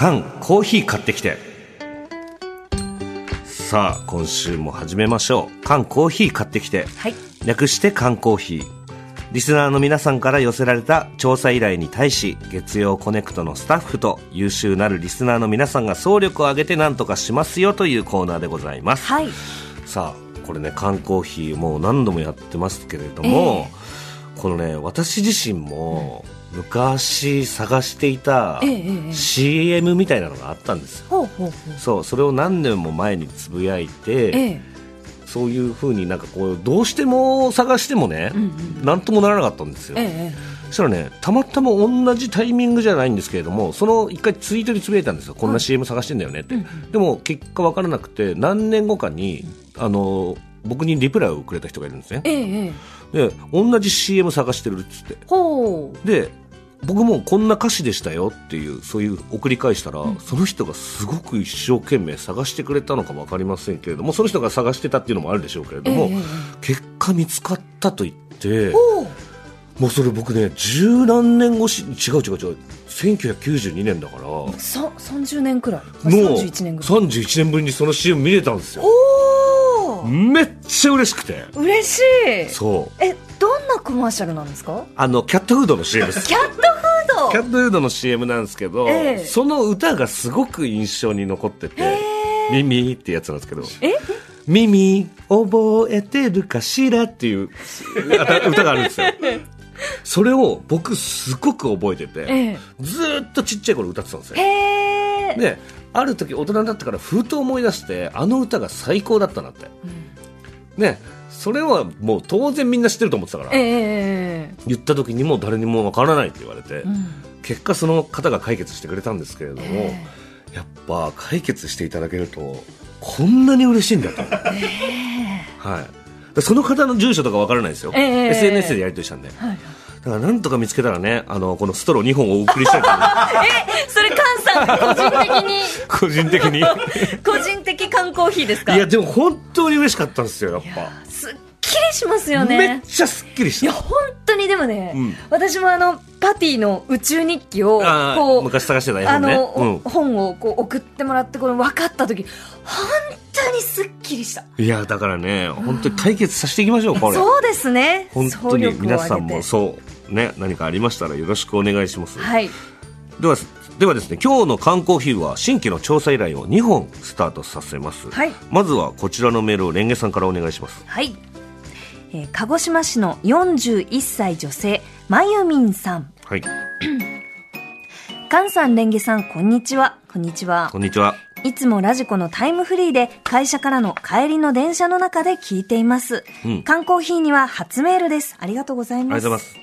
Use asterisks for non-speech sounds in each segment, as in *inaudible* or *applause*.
缶コーヒー買ってきて。さあ今週も始めましょう。缶コーヒー買ってきて、はい。略して缶コーヒー。リスナーの皆さんから寄せられた調査依頼に対し月曜コネクトのスタッフと優秀なるリスナーの皆さんが総力を挙げて何とかしますよというコーナーでございます。はい。さあこれね缶コーヒーもう何度もやってますけれども、このね私自身も昔探していた CM みたいなのがあったんですよ。そうそれを何年も前につぶやいて、ええ。そういうふうになんかこうどうしても探してもね、なんともならなかったんですよ、ええそしたらねたまたま同じタイミングじゃないんですけれどもその一回ツイートにつぶやいたんですよ。こんな CM 探してんだよねって、でも結果分からなくて何年後かにあの僕にリプライをくれた人がいるんですね。で同じ CM 探してるっつって。ほう。で僕もこんな歌詞でしたよっていうそういう送り返したら、その人がすごく一生懸命探してくれたのかも分かりませんけれどもその人が探してたっていうのもあるでしょうけれども、ええええ結果見つかったと言ってもうそれ僕ね十何年越し違う違う違う1992年だからのさ30年くらい。31年ぐらい。31年ぶりにその CM 見れたんですよ。めっちゃ嬉しくて。嬉しい。そう。えコマーシャルなんですか？あのキャットフードの CM です。キャットフード！キャットフードの CM なんですけど、ええ。その歌がすごく印象に残ってて「ミミ」ってやつなんですけどえ「ミミ覚えてるかしら」っていう歌歌があるんですよ。それを僕すごく覚えてて、ええ。ずーっとちっちゃい頃歌ってたんですよ。である時大人になってからふと思い出してあの歌が最高だったなって、ねそれはもう当然みんな知ってると思ってたから、ええ言った時にも誰にもわからないって言われて、うん。結果その方が解決してくれたんですけれども、えやっぱ解決していただけるとこんなに嬉しいんだと、*laughs* はい、でその方の住所とかわからないですよ、ええ SNS でやり取りしたんで、はいだからなんとか見つけたらねあのこのストロー2本をお送りしたいと思いますえそれ菅さん個人的に？個人的に。*laughs* 個人的缶コーヒーですか？いやでも本当に嬉しかったんですよやっぱきりしますよめっねちゃすっきりした。いや本当にでもね、うん。私もあのパティの宇宙日記をこう昔探してた絵あの、うん。本をこう送ってもらってこれ分かった時本当にすっきりした。いやだからね本当に解決させていきましょうこれ。そうですね。本当に皆さんもうそうね何かありましたらよろしくお願いします、はい。ではではですね今日の缶コーヒーは新規の調査依頼を2本スタートさせます、はい。まずはこちらのメールをレンゲさんからお願いします。はい、えー鹿児島市の41歳女性まゆみんさん。はい。*clears throat* 菅さんレンゲさんこんにちは。こんにちは。こんにちは。いつもラジコのタイムフリーで会社からの帰りの電車の中で聞いています。うん。缶コーヒーには初メールです。ありがとうございありがます。とうございます。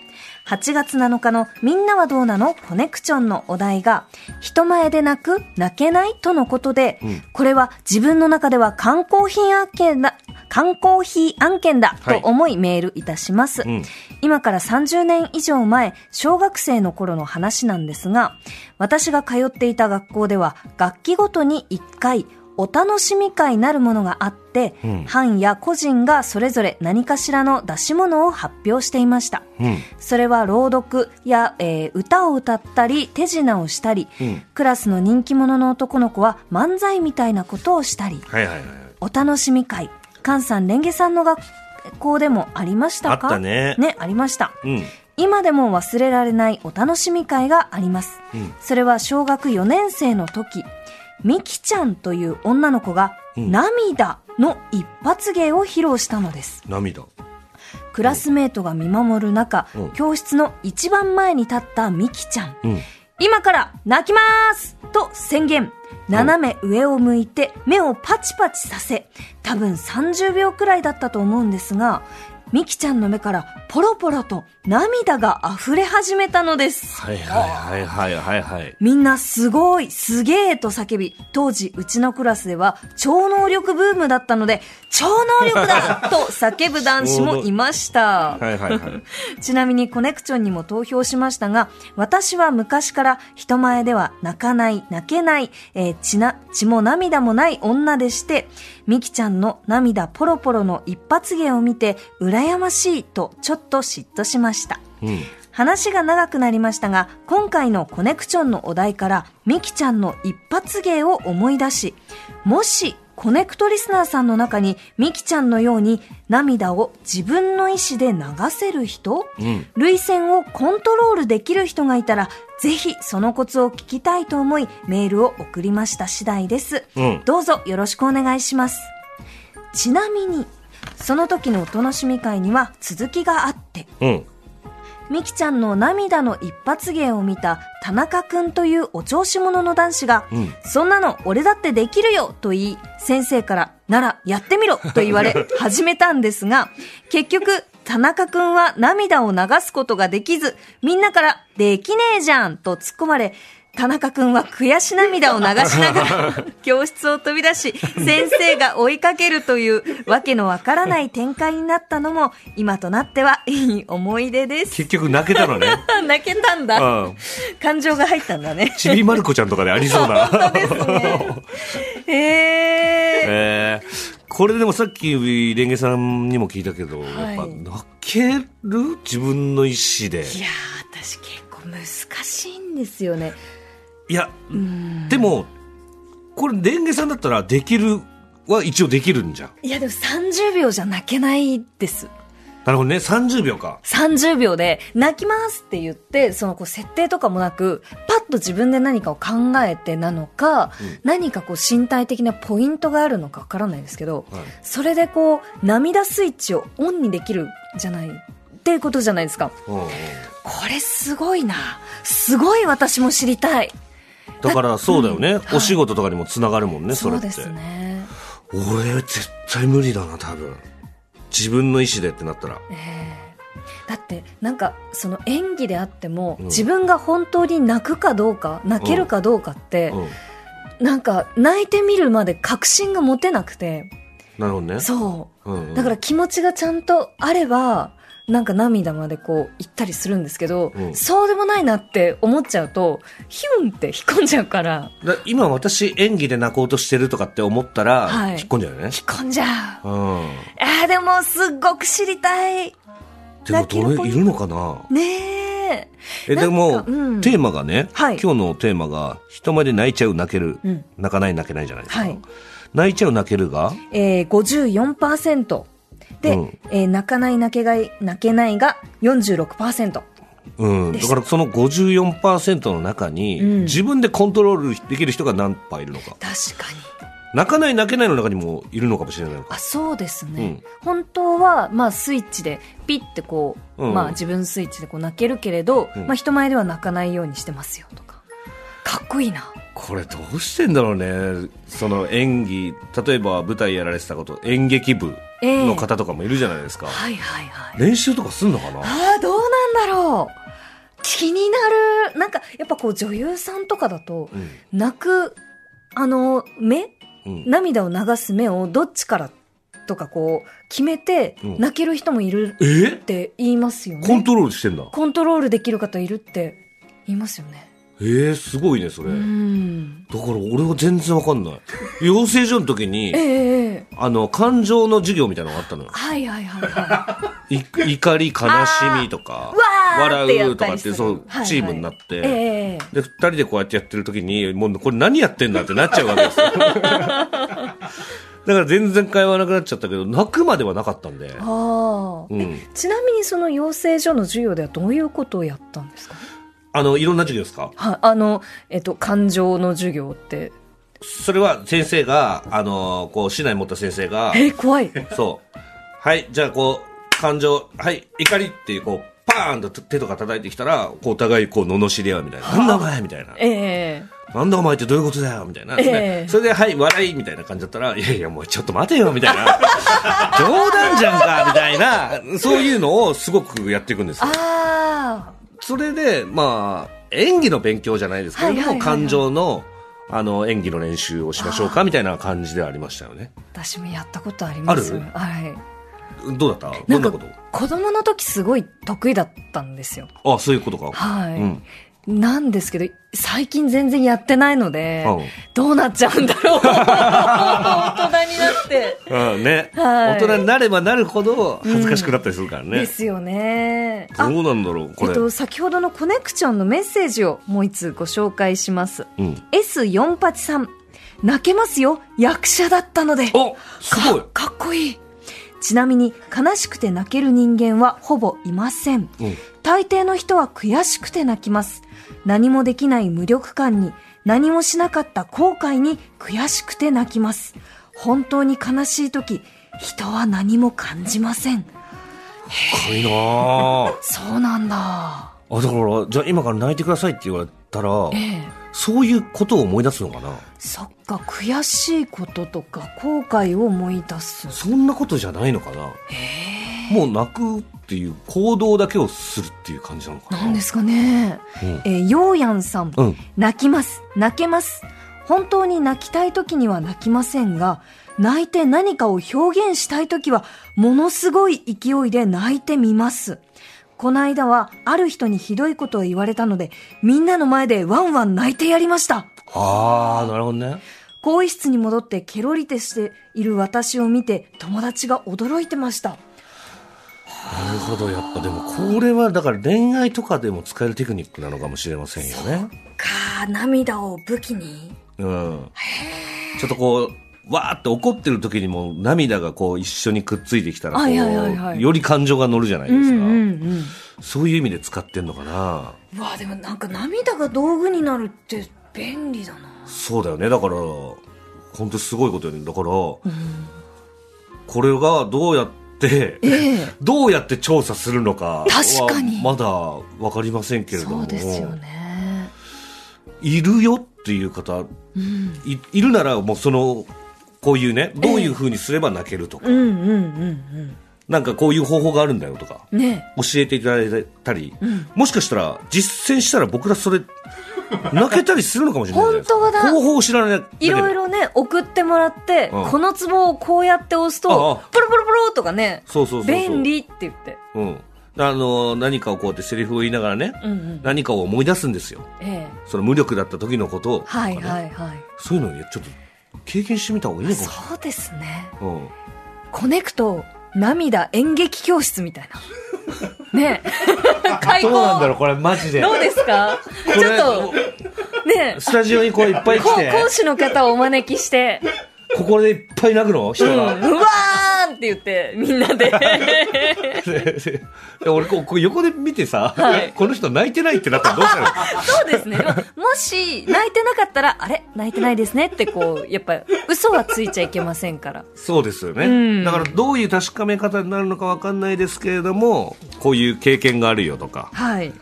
8月7日のみんなはどうなの？コネクションのお題が人前で泣く泣けない？とのことで、ん。これは自分の中では缶コーヒー案件だ、缶コーヒー案件だと思いメールいたします。うん。今から30年以上前、小学生の頃の話なんですが、私が通っていた学校では学期ごとに1回、お楽しみ会なるものがあって、うん。班や個人がそれぞれ何かしらの出し物を発表していました。うん。それは朗読や、えー歌を歌ったり、手品をしたり、うん。クラスの人気者の男の子は漫才みたいなことをしたり、はいはいはい。お楽しみ会、菅さん、レンゲさんの学校でもありましたか？あったねね、ありました。うん今でも忘れられないお楽しみ会があります。うんそれは小学4年生の時、ミキちゃんという女の子が、うん涙の一発芸を披露したのです。涙クラスメートが見守る中、うん教室の一番前に立ったミキちゃん。うん今から泣きますと宣言。斜め上を向いて目をパチパチさせ、多分30秒くらいだったと思うんですが、ミキちゃんの目からポロポロと涙が溢れ始めたのです。はいはいはいはいはいはいみんなすごい、すげーと叫び、当時うちのクラスでは超能力ブームだったので、超能力だと叫ぶ男子もいました。はいはいはい *laughs* ちなみにコネクションにも投票しましたが、私は昔から人前では泣かない、泣けない、えー血な、血も涙もない女でして、ミキちゃんの涙ポロポロの一発芸を見て、羨ましいとちょっと嫉妬しました。うん話が長くなりましたが、今回のコネクションのお題から、みきちゃんの一発芸を思い出し、もし、コネクトリスナーさんの中に、みきちゃんのように涙を自分の意思で流せる人、うん涙腺をコントロールできる人がいたら、ぜひそのコツを聞きたいと思い、メールを送りました次第です。うんどうぞよろしくお願いします。ちなみに、その時のお楽しみ会には続きがあって、うん。みきちゃんの涙の一発芸を見た田中くんというお調子者の男子が、うん。そんなの俺だってできるよと言い、先生から、ならやってみろと言われ始めたんですが、*laughs* 結局、田中くんは涙を流すことができず、みんなから、できねえじゃんと突っ込まれ、田中くんは悔し涙を流しながら *laughs* 教室を飛び出し、先生が追いかけるというわけのわからない展開になったのも、今となってはいい思い出です。結局泣けたのね。*laughs* 泣けたんだ。うん。感情が入ったんだね。ちびまる子ちゃんとかでありそうな。本当ですね。ええ *laughs* えーこれでもさっきレンゲさんにも聞いたけど、いやっぱ泣ける？自分の意思で。いやー、私結構難しいんですよね。いや、うん。でも、これレンゲさんだったらできるは一応できるんじゃん。いや、でも30秒じゃ泣けないです。なるほどね。30秒か。30秒で泣きますって言って、そのこう設定とかもなく、パッと自分で何かを考えてなのか、うん何かこう身体的なポイントがあるのかわからないですけど、はいそれでこう涙スイッチをオンにできるじゃないっていうことじゃないですか。これすごいな。すごい私も知りたい。だからそうだよね、うんはいお仕事とかにもつながるもんね、それって。そうですね。俺、絶対無理だな、多分。自分の意思でってなったら。ええだってなんかその演技であっても、うん自分が本当に泣くかどうか泣けるかどうかって、うん。なんか泣いてみるまで確信が持てなくてなるほどね。そううんうんだから気持ちがちゃんとあればなんか涙までこう行ったりするんですけど、うん。そうでもないなって思っちゃうとヒュンって引っ込んじゃうから。だ今私演技で泣こうとしてるとかって思ったら、はい。引っ込んじゃうよね。引っ込んじゃう。うん。あーでもすっごく知りたい。でもどれいるのかな？ねえ。え、でも、うん。テーマがね、はい。今日のテーマが、人前で泣いちゃう泣ける、うん。泣かない泣けないじゃないですか。はい。泣いちゃう泣けるが、えー、54%で、うん。えー泣かない泣けがい泣けないが46%うん。だからその54%の中に、うん。自分でコントロールできる人が何パーいるのか。確かに。泣かない泣けないの中にもいるのかもしれない。あそうですね、うん。本当は、まあ、スイッチでピッてこう、うん。まあ、自分スイッチでこう泣けるけれど、うん。まあ、人前では泣かないようにしてますよとか。かっこいいな。これどうしてんだろうね。その演技、例えば舞台やられてたこと、演劇部の方とかもいるじゃないですか。はいはいはい練習とかすんのかな？ああどうなんだろう気になるなんかやっぱこう女優さんとかだとうん。泣くあの目？うん。涙を流す目をどっちからとかこう決めてうん泣ける人もいるえ？って言いますよね。コントロールしてんだ。コントロールできる方いるって言いますよね。えー、すごいね、それ。うだん。から俺は全然わかんない。養成所の時にえ、えええあの、感情の授業みたいなのがあったのよ。はいはいはいはい怒り、悲しみとか、*laughs* 笑うとかって、そうはいは、いチームになって、い。ええで、二人でこうやってやってる時に、もうこれ何やってんだってなっちゃうわけですよ。*laughs* だから全然会話なくなっちゃったけど、泣くまではなかったんで。ああ、うんえちなみにその養成所の授業ではどういうことをやったんですか？あの、いろんな授業ですか？はい、あの、えっと、感情の授業って。それは先生が、あの、こう、市内持った先生が、え、怖い。そう。はい、じゃあこう、感情、はい、怒りっていう、こう、パーンと手とか叩いてきたら、こう、お互いこう、罵り合うみたいな。なんだお前みたいな。ええなんだお前ってどういうことだよみたいな、ええそれで、はい、笑いみたいな感じだったら、いやいや、もうちょっと待てよみたいな。*laughs* 冗談じゃんかみたいな、そういうのをすごくやっていくんですよ。あそれで、まあ、演技の勉強じゃないですけれども、感情の、あの、演技の練習をしましょうかみたいな感じではありましたよね。あ、私もやったことあります。ある？はい。どうだった？どんなこ子供の時すごい得意だったんですよ。とあ、そういうことか。はい。うん。なんですけど、最近全然やってないので、うんどうなっちゃうんだろう。*laughs* 大人になって。うんね、はい大人になればなるほど恥ずかしくなったりするからね。ですよね。どうなんだろう、これ。えっと、先ほどのコネクチョンのメッセージをもう一通ご紹介します。うん。S48 さん。泣けますよ。役者だったので。おすごいかかっこいい。ちなみに悲しくて泣ける人間はほぼいません。うん。大抵の人は悔しくて泣きます。何もできない無力感に、何もしなかった後悔に悔しくて泣きます。本当に悲しい時、人は何も感じません。かっこいいなあ *laughs* そうなんだ。あ、だから、じゃあ今から泣いてくださいって言われたら、ええ。そういうことを思い出すのかな？そっか、悔しいこととか後悔を思い出す。そんなことじゃないのかな？もう泣くっていう行動だけをするっていう感じなのかななんですかね。うんえー、ようやんさん。うん。泣きます。泣けます。本当に泣きたい時には泣きませんが、泣いて何かを表現したい時は、ものすごい勢いで泣いてみます。この間は、ある人にひどいことを言われたので、みんなの前でワンワン泣いてやりました。ああ、なるほどね。更衣室に戻ってケロリとしている私を見て、友達が驚いてました。なるほど。やっぱでもこれはだから恋愛とかでも使えるテクニックなのかもしれませんよね。かー、涙を武器に？うん。ちょっとこう、わーって怒ってる時にも涙がこう一緒にくっついてきたらこう、より感情が乗るじゃないですか。うんうんうん。そういう意味で使ってんのかな。うわでもなんか涙が道具になるって便利だな。そうだよね。だから、本当すごいことよね。だから、これがどうやって、ええ。どうやって調査するのかは確かに。まだわかりませんけれども。そうですよね。いるよっていう方、いいるならもうその、こういうね、どういう風にすれば泣けるとか、うんうんうんなんかこういう方法があるんだよとか、うん。ね。教えていただいたり、もしかしたら実践したら僕らそれ、泣けたりするのかもしれない。本当だ方法を知らない。いろいろね、送ってもらって、うんこのツボをこうやって押すとプロプロプロとかね、そうそう便利って言って。うん。あの、何かをこうやってセリフを言いながらね、うんうん。何かを思い出すんですよ。ええ。その無力だった時のことを、はいはいはい。そういうのをねちょっと経験してみた方がいいのかもしそうですね。うん。コネクト、涙演劇教室みたいな。ね開どうなんだろ講。う、これマジで。どうですか？ちょっと、ねスタジオにこういっぱい来こて、講師の方をお招きして、ここでいっぱい泣くの？人うん、うが。わーんって言って、みんなで。で *laughs* 俺こう、こう横で見てさ、はい。この人泣いてないってなったらどうしたらそうですね。でももし、泣いてなかったら、あれ？泣いてないですね？ってこう、やっぱ、嘘はついちゃいけませんから。そうですよね、うん。だからどういう確かめ方になるのかわかんないですけれども、こういう経験があるよとか、はい。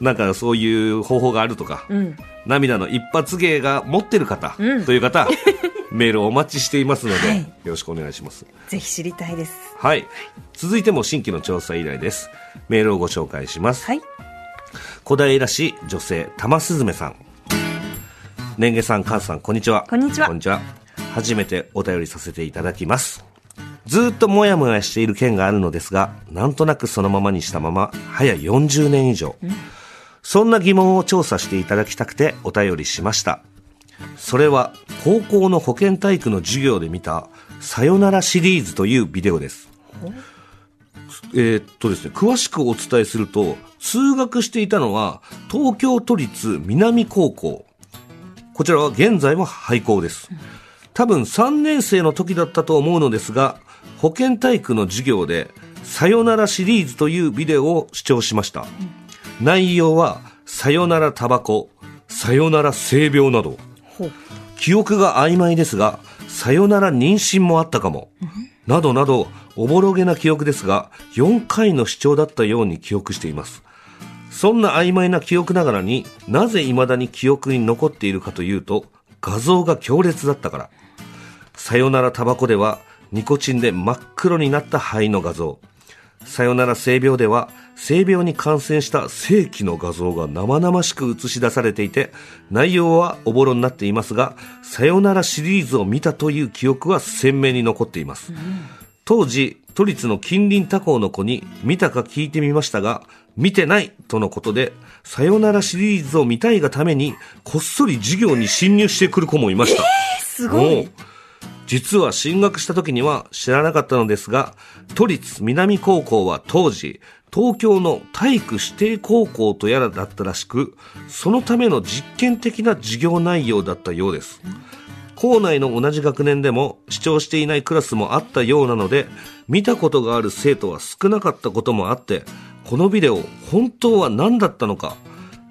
なんかそういう方法があるとか、うん。涙の一発芸が持ってる方、うん。という方、*laughs* メールをお待ちしていますので、はいよろしくお願いします。ぜひ知りたいです。はい。続いても新規の調査依頼です。メールをご紹介します。はい。小平市女性玉すずめさん年下さん菅さんこんにちはこんにちはこんにちは初めてお便りさせていただきますずーっともやもやしている件があるのですがなんとなくそのままにしたまま早40年以上、そんな疑問を調査していただきたくてお便りしましたそれは高校の保健体育の授業で見たさよならシリーズというビデオですえーっとですね、詳しくお伝えすると、通学していたのは、東京都立南高校。こちらは現在は廃校です。多分3年生の時だったと思うのですが、保健体育の授業で、さよならシリーズというビデオを視聴しました。内容は、さよならタバコ、さよなら性病など、記憶が曖昧ですが、さよなら妊娠もあったかも。などなど、おぼろげな記憶ですが、4回の視聴だったように記憶しています。そんな曖昧な記憶ながらになぜ未だに記憶に残っているかというと、画像が強烈だったから。さよならタバコでは、ニコチンで真っ黒になった肺の画像。さよなら性病では、性病に感染した正規の画像が生々しく映し出されていて、内容はおぼろになっていますが、さよならシリーズを見たという記憶は鮮明に残っています。当時、都立の近隣他校の子に見たか聞いてみましたが、見てないとのことで、さよならシリーズを見たいがために、こっそり授業に侵入してくる子もいました。すごい。実は進学した時には知らなかったのですが、都立南高校は当時、東京の体育指定高校とやらだったらしく、そのための実験的な授業内容だったようです。校内の同じ学年でも視聴していないクラスもあったようなので、見たことがある生徒は少なかったこともあって、このビデオ、本当は何だったのか、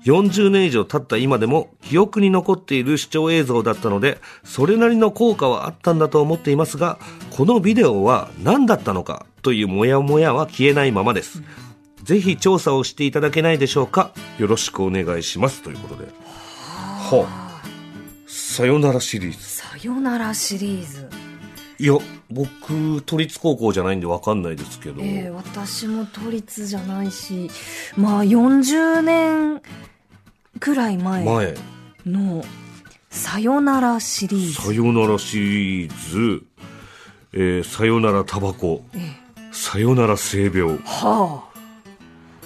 40年以上経った今でも記憶に残っている視聴映像だったので、それなりの効果はあったんだと思っていますが、このビデオは何だったのかというモヤモヤは消えないままです。ぜひ調査をしていただけないでしょうか。よろしくお願いします。ということで。はあ、さよならシリーズ。さよならシリーズ。いや、僕、都立高校じゃないんでわかんないですけど。えー、私も都立じゃないし、まあ40年くらい前前、のさよならシリーズ。さよならシリーズ、えーさよならタバコ、さよなら性病、は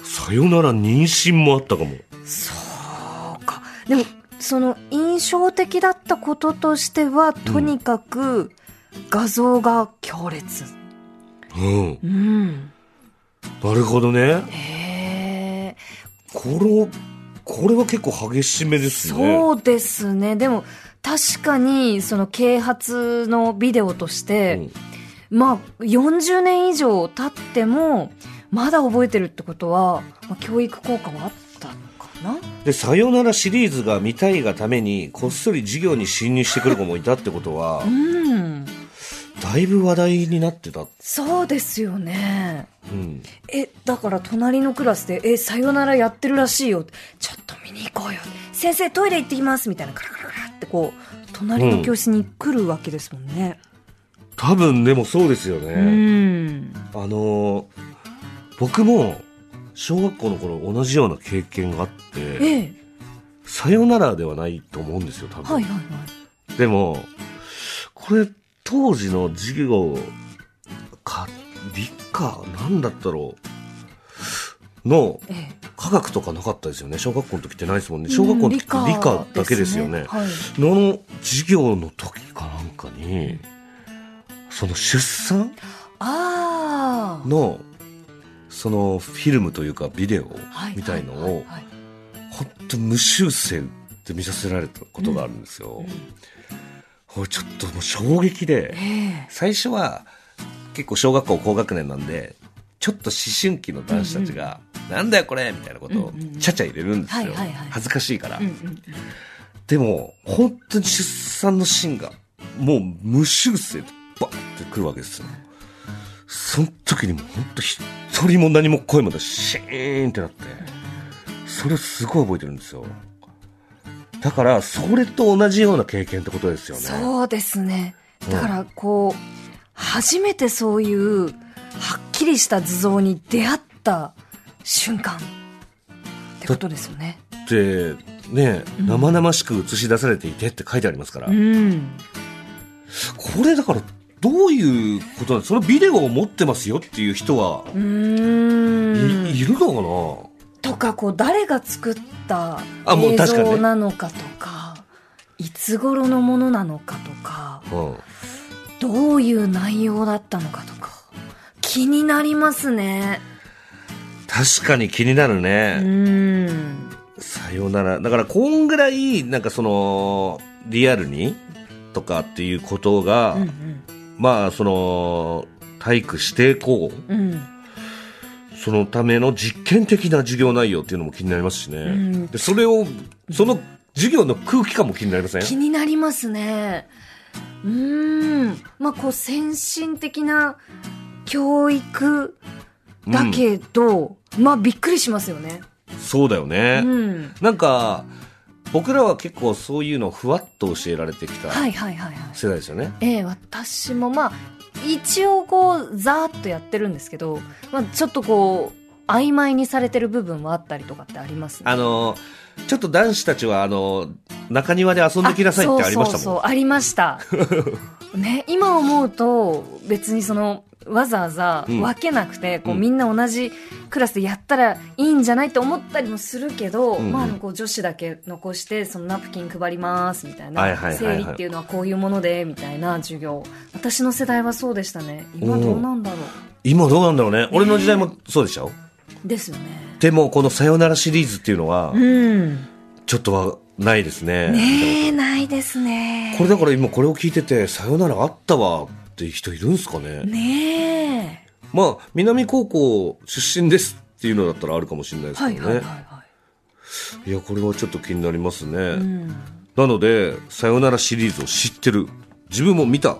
さよなら妊娠もあったかも。あ、そうか。でも、その印象的だったこととしては、とにかく画像が強烈。うん。うん。なるほどね。へえ。これ、これは結構激しめですね。そうですね。でも、確かに、その啓発のビデオとして、まあ、40年以上経っても、まだ覚えてるってことは、まあ、教育効果はあったのかな？で、さよならシリーズが見たいがために、こっそり授業に侵入してくる子もいたってことはう、ん。だいぶ話題になってた。そうですよね。うん。え、だから隣のクラスで、え、さよならやってるらしいよ。ちょっと見に行こうよ。先生トイレ行ってきます。みたいな、カラカラカラってこう、隣の教室に来るわけですもんね。多分でもそうですようね。ん。あのー僕も、小学校の頃同じような経験があって、ええ。さよならではないと思うんですよ、多分。はいはいはい。でも、これ、当時の授業か、理科、なんだったろう、の、ええ。科学とかなかったですよね。小学校の時ってないですもんね。小学校の時って理科だけですよね。はい。の授業の時かなんかに、その出産？の、そのフィルムというかビデオはいみたいのを、本当無修正で見させられたことがあるんですよ。これちょっともう衝撃で、ええ。最初は結構小学校高学年なんで、ちょっと思春期の男子たちが、なんだよこれみたいなことをちゃちゃ入れるんですよ。恥ずかしいから。でも、本当に出産のシーンが、もう無修正でバーってくるわけですよ。その時にもう本当一人も何も声も出し、シーンってなって、それをすごい覚えてるんですよ。だから、それと同じような経験ってことですよね。そうですね。だから、こう、初めてそういう、はっきりした図像に出会った瞬間ってことですよね。で、ね、生々しく映し出されていてって書いてありますから、うん。これだから、どういうことなんそのビデオを持ってますよっていう人は、うーん。いいるのとか、こう、誰が作った映像なのかとか、いつ頃のものなのかとか、うん。どういう内容だったのかとか、気になりますね。確かに気になるうね。ん。さよなら。だから、こんぐらい、なんかその、リアルにとかっていうことが、うんまあ、その、体育指定校、うん。うん。そのための実験的な授業内容っていうのも気になりますしね。んで、それを、その授業の空気感も気になりません？気になりますね。うーん。まあ、こう、先進的な教育だけど、まあ、びっくりしますよね。そうだよね。うん。なんか、僕らは結構そういうのをふわっと教えられてきたはいはいはいはい。世代ですよね。ええ私もまあ、一応こう、ざーっとやってるんですけど、まあ、ちょっとこう、曖昧にされてる部分はあったりとかってありますね。あの、ちょっと男子たちは、あの、中庭で遊んできなさいってありましたもん。そう、ありました。ね、今思うと、別にその、わざわざうん。分けなくて、こううん。みんな同じクラスでやったらいいんじゃないと思ったりもするけど、まあ、こう女子だけ残してそのナプキン配りますみたいな、生理っていうのはこういうものでみたいな授業。私の世代はそうでしたね。今どうなんだろ今どうなんだろうね。俺の時代もそうでしょうですよね。でも、このさよならシリーズっていうのは、うん。ちょっとはないですね。ねえないですね。これだから今これを聞いてて、さよならあったわって人いるんですかね。ねえまあ、南高校出身ですっていうのだったらあるかもしれないですけどね。はいはいはいはいや、これはちょっと気になりますね。うんなので、さよならシリーズを知ってる。自分も見た。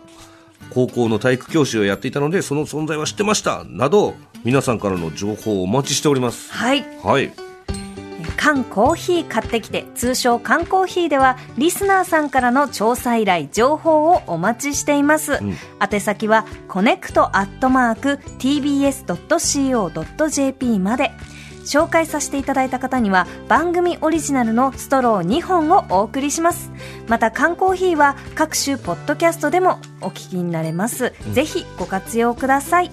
高校の体育教師をやっていたので、その存在は知ってました。など、皆さんからの情報をお待ちしております。はいはい。缶コーヒー買ってきて、通称缶コーヒーでは、リスナーさんからの調査依頼、情報をお待ちしています。うん、宛先は、 connect アットマーク tbs.co.jp まで。紹介させていただいた方には番組オリジナルのストロー2本をお送りします。また缶コーヒーは各種ポッドキャストでもお聞きになれます、うん、ぜひご活用ください。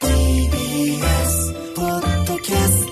TBS ポッドキャスト。